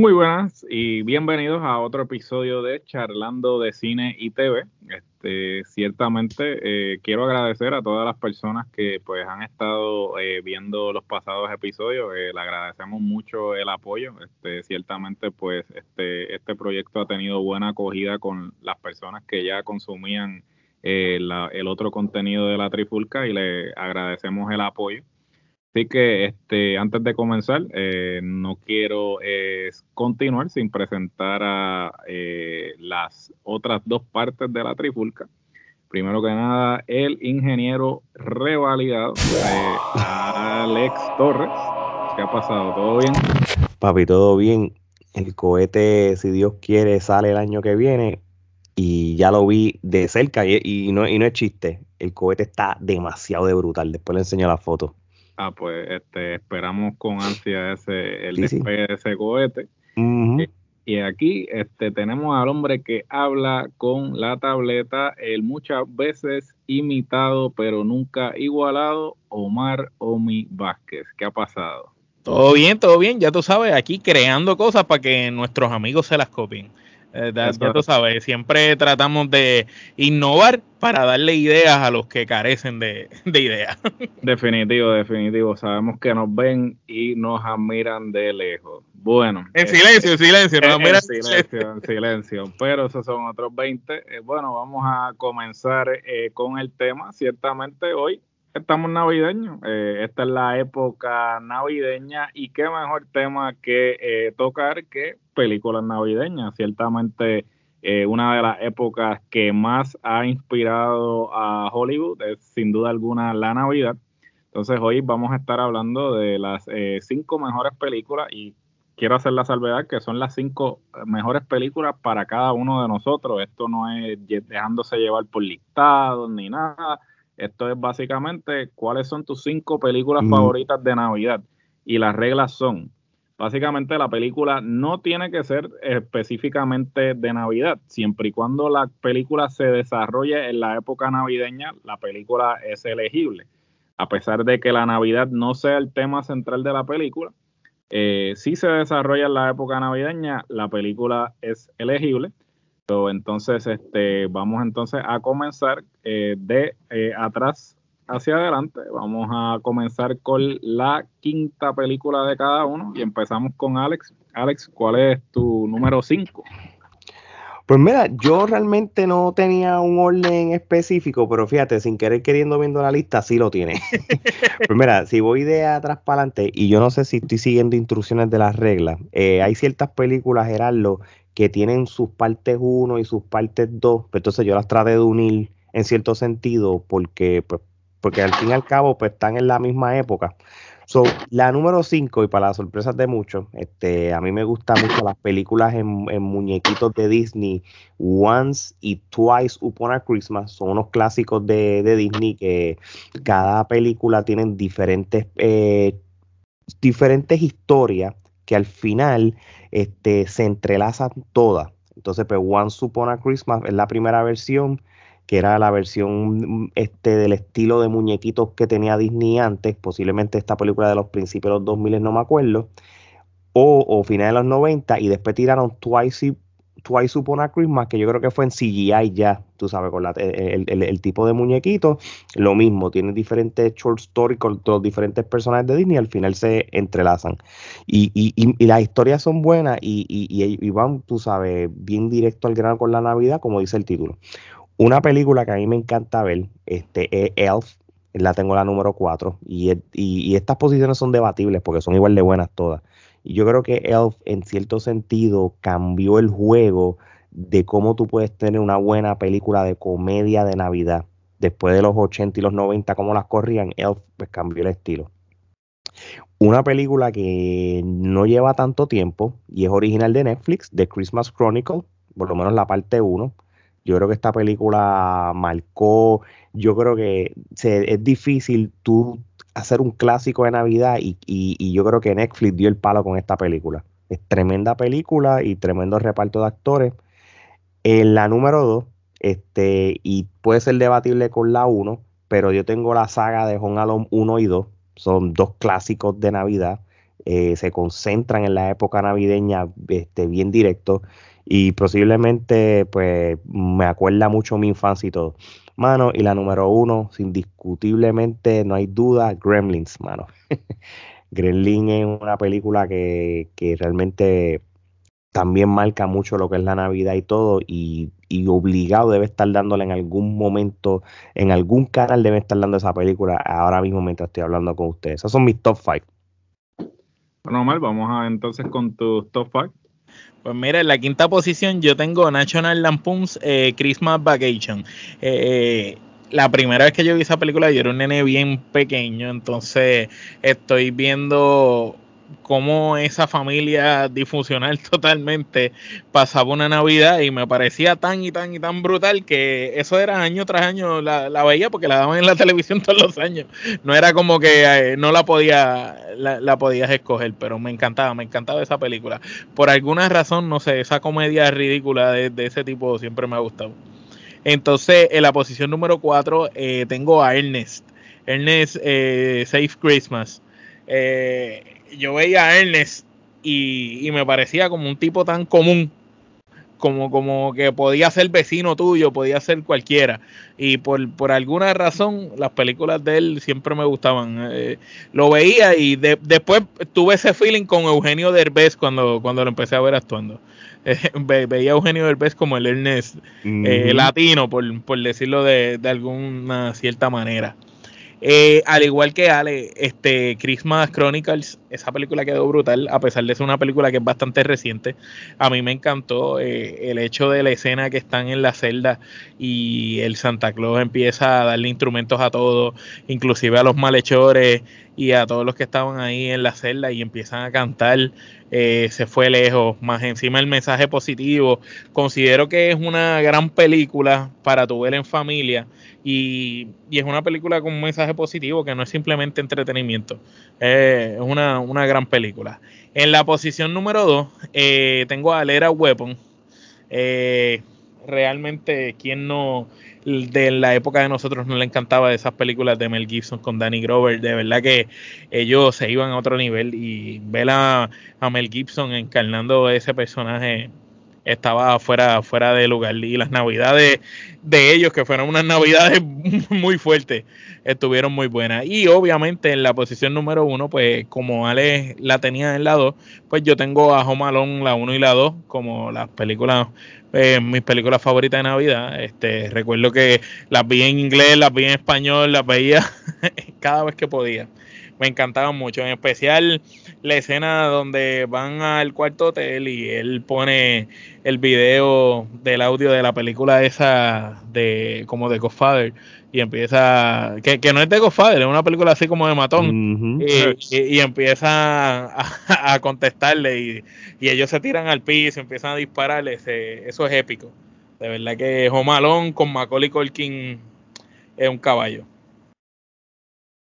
Muy buenas y bienvenidos a otro episodio de Charlando de Cine y TV. Este, ciertamente eh, quiero agradecer a todas las personas que pues han estado eh, viendo los pasados episodios. Eh, le agradecemos mucho el apoyo. Este, ciertamente pues este, este proyecto ha tenido buena acogida con las personas que ya consumían el otro contenido de la Trifulca y le agradecemos el apoyo. Así que este, antes de comenzar, eh, no quiero continuar sin presentar a eh, las otras dos partes de la trifulca. Primero que nada, el ingeniero revalidado, eh, Alex Torres. ¿Qué ha pasado? ¿Todo bien? Papi, todo bien. El cohete, si Dios quiere, sale el año que viene y ya lo vi de cerca y, no, y no es chiste. El cohete está demasiado de brutal. Después le enseño la foto. Ah, pues este, esperamos con ansia ese, el despegue de ese cohete. Eh, y aquí este, tenemos al hombre que habla con la tableta, el muchas veces imitado pero nunca igualado, Omar Omi Vázquez. ¿Qué ha pasado? Todo bien, todo bien, ya tú sabes, aquí creando cosas para que nuestros amigos se las copien. Eh, ya tú sabes, siempre tratamos de innovar para darle ideas a los que carecen de, ideas. Definitivo, definitivo. Sabemos que nos ven y nos admiran de lejos. Bueno. En silencio, en silencio. Nos en, silencio, en silencio. Pero esos son otros 20. Eh, bueno, vamos a comenzar eh, con el tema. Ciertamente hoy estamos navideños. esta es la época navideña y qué mejor tema que tocar que películas navideñas. Ciertamente eh, una de las épocas que más ha inspirado a Hollywood es sin duda alguna la Navidad. Entonces hoy vamos a estar hablando de las eh, cinco mejores películas y quiero hacer la salvedad que son las cinco mejores películas para cada uno de nosotros. Esto no es dejándose llevar por listados ni nada. Esto es básicamente cuáles son tus cinco películas mm. favoritas de Navidad. Y las reglas son, Básicamente la película no tiene que ser específicamente de Navidad. Siempre y cuando la película se desarrolle en la época navideña, la película es elegible. A pesar de que la Navidad no sea el tema central de la película, eh, si se desarrolla en la época navideña, la película es elegible. Entonces, este, vamos entonces a comenzar eh, de eh, atrás hacia adelante. Vamos a comenzar con la quinta película de cada uno y empezamos con Alex. Alex, ¿cuál es tu número 5? Pues mira, yo realmente no tenía un orden específico, pero fíjate, sin querer queriendo viendo la lista, sí lo tiene. pues mira, si voy de atrás para adelante, y yo no sé si estoy siguiendo instrucciones de las reglas, eh, hay ciertas películas, Gerardo, que tienen sus partes 1 y sus partes 2, pero entonces yo las traté de unir en cierto sentido, porque pues, porque al fin y al cabo pues están en la misma época. So, la número 5, y para las sorpresas de muchos, este, a mí me gustan mucho las películas en, muñequitos de Disney, Once y Twice Upon a Christmas, son unos clásicos de, Disney que cada película tiene diferentes, eh, diferentes historias que al final este, se entrelazan todas. Entonces, pues Once Upon a Christmas es la primera versión que era la versión este, del estilo de muñequitos que tenía Disney antes, posiblemente esta película de los principios de los 2000, no me acuerdo, o, o finales de los 90, y después tiraron Twice, Twice Upon a Christmas, que yo creo que fue en CGI ya, tú sabes, con el, tipo de muñequito, lo mismo, tiene diferentes short stories con los diferentes personajes de Disney, y al final se entrelazan. Y, y, y, las historias son buenas y, y, van, tú sabes, bien directo al grano con la Navidad, como dice el título. Una película que a mí me encanta ver este, es Elf, la tengo la número 4, y, y, estas posiciones son debatibles porque son igual de buenas todas. Y yo creo que Elf en cierto sentido cambió el juego de cómo tú puedes tener una buena película de comedia de Navidad. Después de los 80 y los 90, como las corrían, Elf pues cambió el estilo. Una película que no lleva tanto tiempo y es original de Netflix, The Christmas Chronicle, por lo menos la parte 1 yo creo que esta película marcó, yo creo que es difícil tú hacer un clásico de Navidad y, yo creo que Netflix dio el palo con esta película. Es tremenda película y tremendo reparto de actores. En la número 2, este, y puede ser debatible con la 1, pero yo tengo la saga de Home Alone 1 y 2, son dos clásicos de Navidad. eh, se concentran en la época navideña este, bien directo y posiblemente pues me acuerda mucho mi infancia y todo. Mano, y la número uno, indiscutiblemente, no hay duda, Gremlins, mano. Gremlins es una película que, que realmente también marca mucho lo que es la Navidad y todo, y, obligado debe estar dándole en algún momento, en algún canal debe estar dando esa película ahora mismo mientras estoy hablando con ustedes. Esos son mis top 5. Bueno, Omar, vamos a entonces con tus top 5. Pues mira, en la quinta posición yo tengo National Lampoon's eh, Christmas Vacation. Eh, la primera vez que yo vi esa película yo era un nene bien pequeño, entonces estoy viendo cómo esa familia disfuncional totalmente pasaba una Navidad y me parecía tan y tan y tan brutal que eso era año tras año la, veía porque la daban en la televisión todos los años. No era como que eh, no la podía la, podías escoger, pero me encantaba, me encantaba esa película. Por alguna razón, no sé, esa comedia ridícula de, ese tipo siempre me ha gustado. Entonces, en la posición número 4 eh, tengo a Ernest. Ernest eh, Safe Christmas. Eh, yo veía a Ernest y, me parecía como un tipo tan común, como, como que podía ser vecino tuyo, podía ser cualquiera. Y por, por alguna razón, las películas de él siempre me gustaban. Eh, lo veía y después tuve ese feeling con Eugenio Derbez cuando, cuando lo empecé a ver actuando. veía a Eugenio Derbez como el Ernest eh, latino, por, por decirlo de, de alguna cierta manera. Eh, al igual que Ale, este Christmas Chronicles, esa película quedó brutal, a pesar de ser una película que es bastante reciente. A mí me encantó eh, el hecho de la escena que están en la celda y el Santa Claus empieza a darle instrumentos a todos, inclusive a los malhechores y a todos los que estaban ahí en la celda y empiezan a cantar. Eh, se fue lejos, más encima el mensaje positivo. Considero que es una gran película para tu ver en familia y, es una película con un mensaje positivo que no es simplemente entretenimiento, es una, gran película. En la posición número 2 eh, tengo a Lera Weapon. Eh, realmente, quien no de la época de nosotros no le encantaba esas películas de Mel Gibson con Danny Grover, de verdad que ellos se iban a otro nivel y ver a Mel Gibson encarnando ese personaje estaba fuera, fuera de lugar. Y las navidades de ellos, que fueron unas navidades muy fuertes, estuvieron muy buenas. Y obviamente en la posición número uno, pues como Ale la tenía en la 2, pues yo tengo a Home Alone la 1 y la 2 como las películas, eh, mis películas favoritas de Navidad. Este, recuerdo que las vi en inglés, las vi en español, las veía cada vez que podía me encantaban mucho, en especial la escena donde van al cuarto hotel y él pone el video del audio de la película esa de como de Godfather y empieza que, no es de Godfather, es una película así como de matón y, empieza a, contestarle y, ellos se tiran al piso, empiezan a dispararle, eso es épico. De verdad que Home con Macaulay Culkin es un caballo.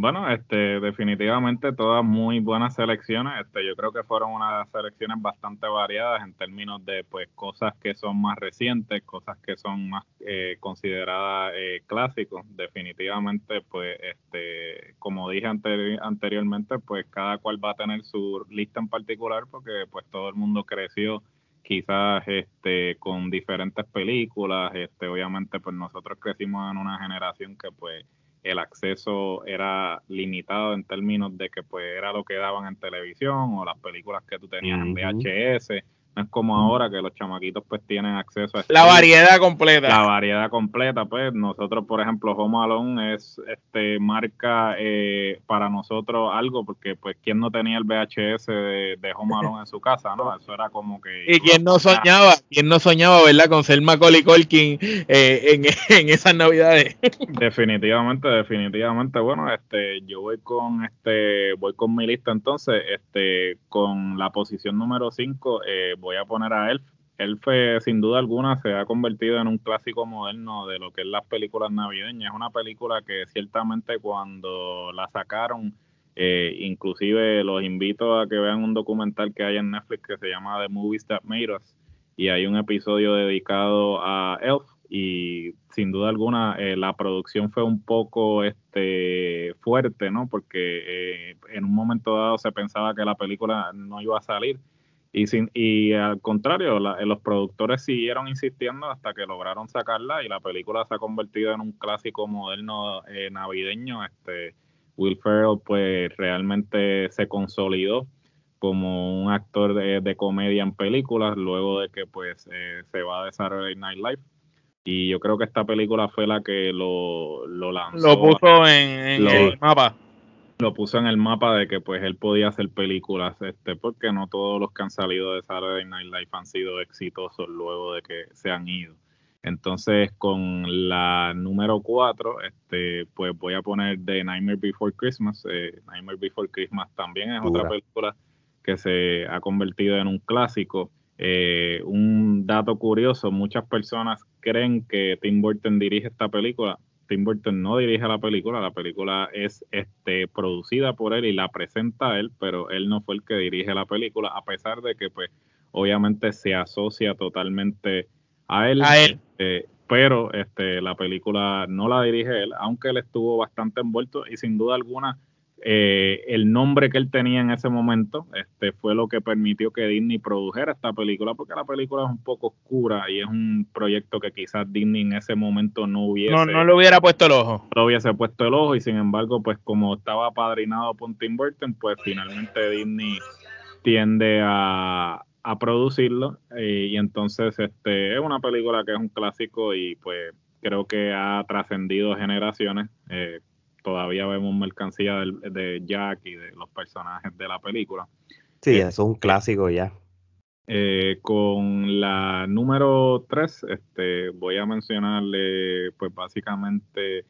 Bueno, este, definitivamente todas muy buenas selecciones. Este, yo creo que fueron unas selecciones bastante variadas en términos de, pues, cosas que son más recientes, cosas que son más eh, consideradas eh, clásicos. Definitivamente, pues, este, como dije anteriormente, pues, cada cual va a tener su lista en particular, porque, pues, todo el mundo creció quizás este con diferentes películas este obviamente pues nosotros crecimos en una generación que pues el acceso era limitado en términos de que pues era lo que daban en televisión o las películas que tú tenías en VHS no es como ahora que los chamaquitos pues tienen acceso a la variedad completa. La variedad completa, pues nosotros, por ejemplo, Home Alone es este marca eh, para nosotros algo porque pues quién no tenía el VHS de, de Home Alone en su casa, ¿no? Eso era como que Y quién no soñaba, quién no soñaba, ¿verdad? Con ser Macaulay Culkin eh, en, en esas Navidades. definitivamente, definitivamente. Bueno, este yo voy con este voy con mi lista entonces, este con la posición número 5 eh, voy a poner a Elf. Elf, eh, sin duda alguna, se ha convertido en un clásico moderno de lo que es las películas navideñas. Es una película que ciertamente cuando la sacaron, eh, inclusive los invito a que vean un documental que hay en Netflix que se llama The Movies That Made Us y hay un episodio dedicado a Elf y sin duda alguna eh, la producción fue un poco este fuerte, ¿no? Porque eh, en un momento dado se pensaba que la película no iba a salir y, sin, y al contrario, los productores siguieron insistiendo hasta que lograron sacarla y la película se ha convertido en un clásico moderno eh, navideño. Este, Will Ferrell pues realmente se consolidó como un actor de, comedia en películas luego de que pues eh, se va a Saturday Night Live y yo creo que esta película fue la que lo, lo lanzó lo puso en, el mapa lo puso en el mapa de que pues él podía hacer películas este porque no todos los que han salido de Saturday Night Live han sido exitosos luego de que se han ido entonces con la número 4 este pues voy a poner The Nightmare Before Christmas eh, Nightmare Before Christmas también es otra película que se ha convertido en un clásico. Eh, un dato curioso, muchas personas creen que Tim Burton dirige esta película. Tim Burton no dirige la película, la película es este, producida por él y la presenta él, pero él no fue el que dirige la película, a pesar de que pues obviamente se asocia totalmente a él. A él. Eh, pero este, la película no la dirige él, aunque él estuvo bastante envuelto y sin duda alguna eh, el nombre que él tenía en ese momento este, fue lo que permitió que Disney produjera esta película, porque la película es un poco oscura y es un proyecto que quizás Disney en ese momento no hubiese... No, no le hubiera puesto el ojo. No hubiese puesto el ojo y sin embargo, pues como estaba padrinado por Tim Burton, pues finalmente Disney tiende a, producirlo eh, y entonces este es una película que es un clásico y pues creo que ha trascendido generaciones. Eh, todavía vemos mercancía de, Jack y de los personajes de la película. Sí, eh, eso es un clásico ya. Eh, con la número 3, este, voy a mencionarle, pues básicamente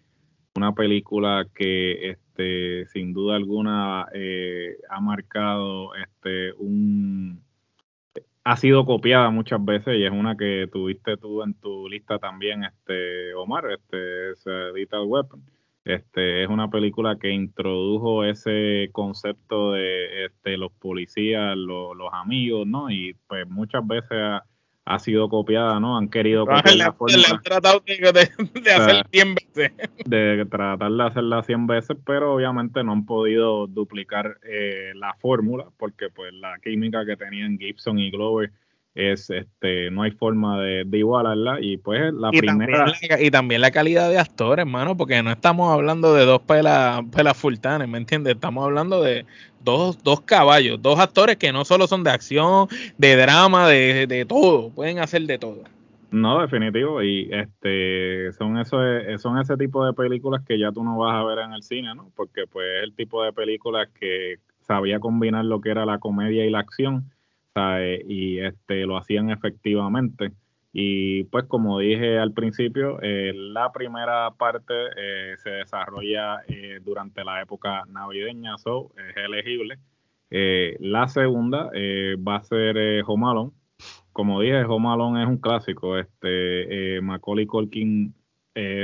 una película que este, sin duda alguna eh, ha marcado este, un... ha sido copiada muchas veces y es una que tuviste tú en tu lista también, este Omar, este es Lethal Weapon. Este, es una película que introdujo ese concepto de este, los policías, los amigos, ¿no? Y pues muchas veces ha, sido copiada, ¿no? Han querido copiar la, han tratado de, de, hacer 100 veces. De tratar de hacerla 100 veces, pero obviamente no han podido duplicar eh, la fórmula porque pues la química que tenían Gibson y Glover es este no hay forma de, igualarla. Y pues la primera y también la calidad de actores hermano porque no estamos hablando de dos pelas pelas fultanes me entiendes estamos hablando de dos, dos caballos dos actores que no solo son de acción de drama de, de todo pueden hacer de todo. No definitivo y este son eso son ese tipo de películas que ya tú no vas a ver en el cine no porque pues es el tipo de películas que sabía combinar lo que era la comedia y la acción y este, lo hacían efectivamente. Y pues como dije al principio, eh, la primera parte eh, se desarrolla eh, durante la época navideña, so es elegible. la segunda va a ser Home Alone. Como dije, Home Alone es un clásico. Este, Macaulay Culkin,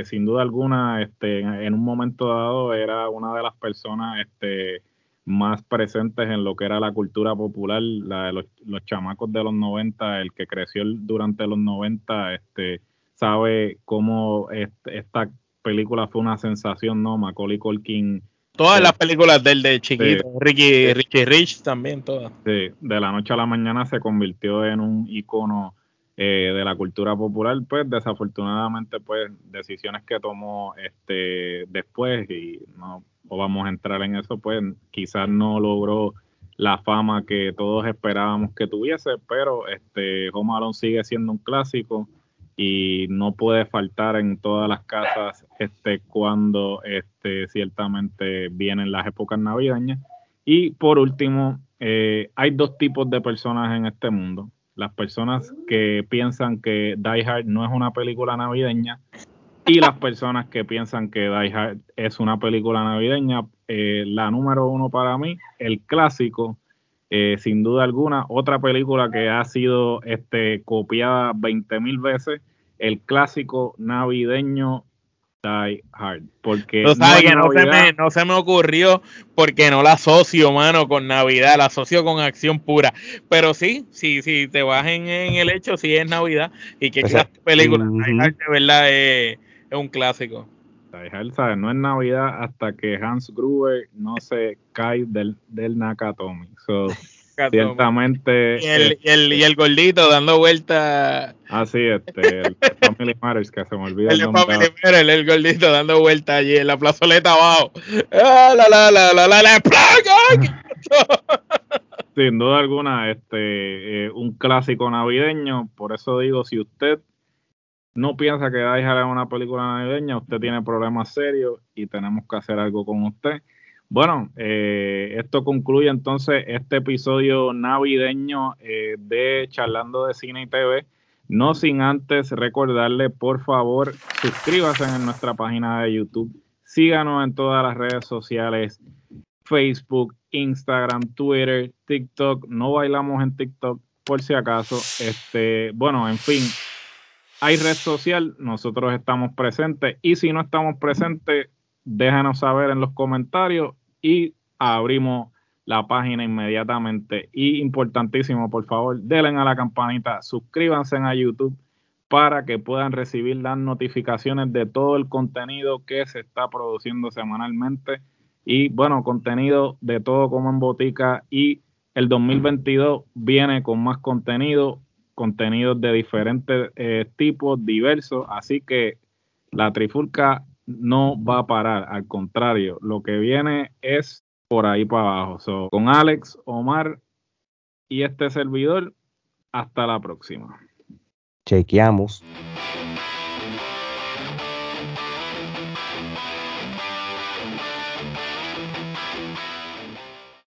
sin duda alguna, este, en un momento dado era una de las personas este, más presentes en lo que era la cultura popular, la de los, los chamacos de los 90, el que creció durante los 90, este, sabe cómo esta película fue una sensación, ¿no? Macaulay Culkin. Todas las películas del de chiquito, Ricky, Ricky Rich también, todas. Sí, de la noche a la mañana se convirtió en un icono eh, de la cultura popular, pues desafortunadamente, pues decisiones que tomó este después y no vamos a entrar en eso, pues quizás no logró la fama que todos esperábamos que tuviese, pero este Home Alone sigue siendo un clásico y no puede faltar en todas las casas este cuando este ciertamente vienen las épocas navideñas. Y por último, eh, hay dos tipos de personas en este mundo. Las personas que piensan que Die Hard no es una película navideña y las personas que piensan que Die Hard es una película navideña, eh, la número uno para mí, el clásico, eh, sin duda alguna, otra película que ha sido este, copiada 20 mil veces, el clásico navideño Die Hard. Porque no, que no, se me, no se me ocurrió porque no la asocio, mano, con Navidad, la asocio con acción pura. Pero sí, sí, sí, te vas en, el hecho, sí es Navidad. Y que pues, película, Die Hard de verdad es es un clásico. Die ¿sabes? No es Navidad hasta que Hans Gruber no se cae del, del Nakatomi. So, ciertamente. Y el, y, el, y el, gordito dando vuelta. Ah, sí, este, el Family Matters, que se me olvida. El, el Family Matters, el gordito dando vuelta allí en la plazoleta abajo. ¡Ah, la, la, la, la, la, la, Sin duda alguna, este, eh, un clásico navideño. Por eso digo, si usted no piensa que Die Hard es una película navideña, usted tiene problemas serios y tenemos que hacer algo con usted. Bueno, eh, esto concluye entonces este episodio navideño eh, de Charlando de Cine y TV. No sin antes recordarle, por favor, suscríbase en nuestra página de YouTube. Síganos en todas las redes sociales, Facebook, Instagram, Twitter, TikTok. No bailamos en TikTok, por si acaso. Este, bueno, en fin, hay red social, nosotros estamos presentes y si no estamos presentes, déjanos saber en los comentarios y abrimos la página inmediatamente. Y importantísimo, por favor, denle a la campanita, suscríbanse a YouTube para que puedan recibir las notificaciones de todo el contenido que se está produciendo semanalmente. Y bueno, contenido de todo como en botica. Y el 2022 viene con más contenido, contenidos de diferentes eh, tipos, diversos. Así que la trifulca no va a parar, al contrario, lo que viene es por ahí para abajo. con Alex, Omar y este servidor, hasta la próxima. Chequeamos.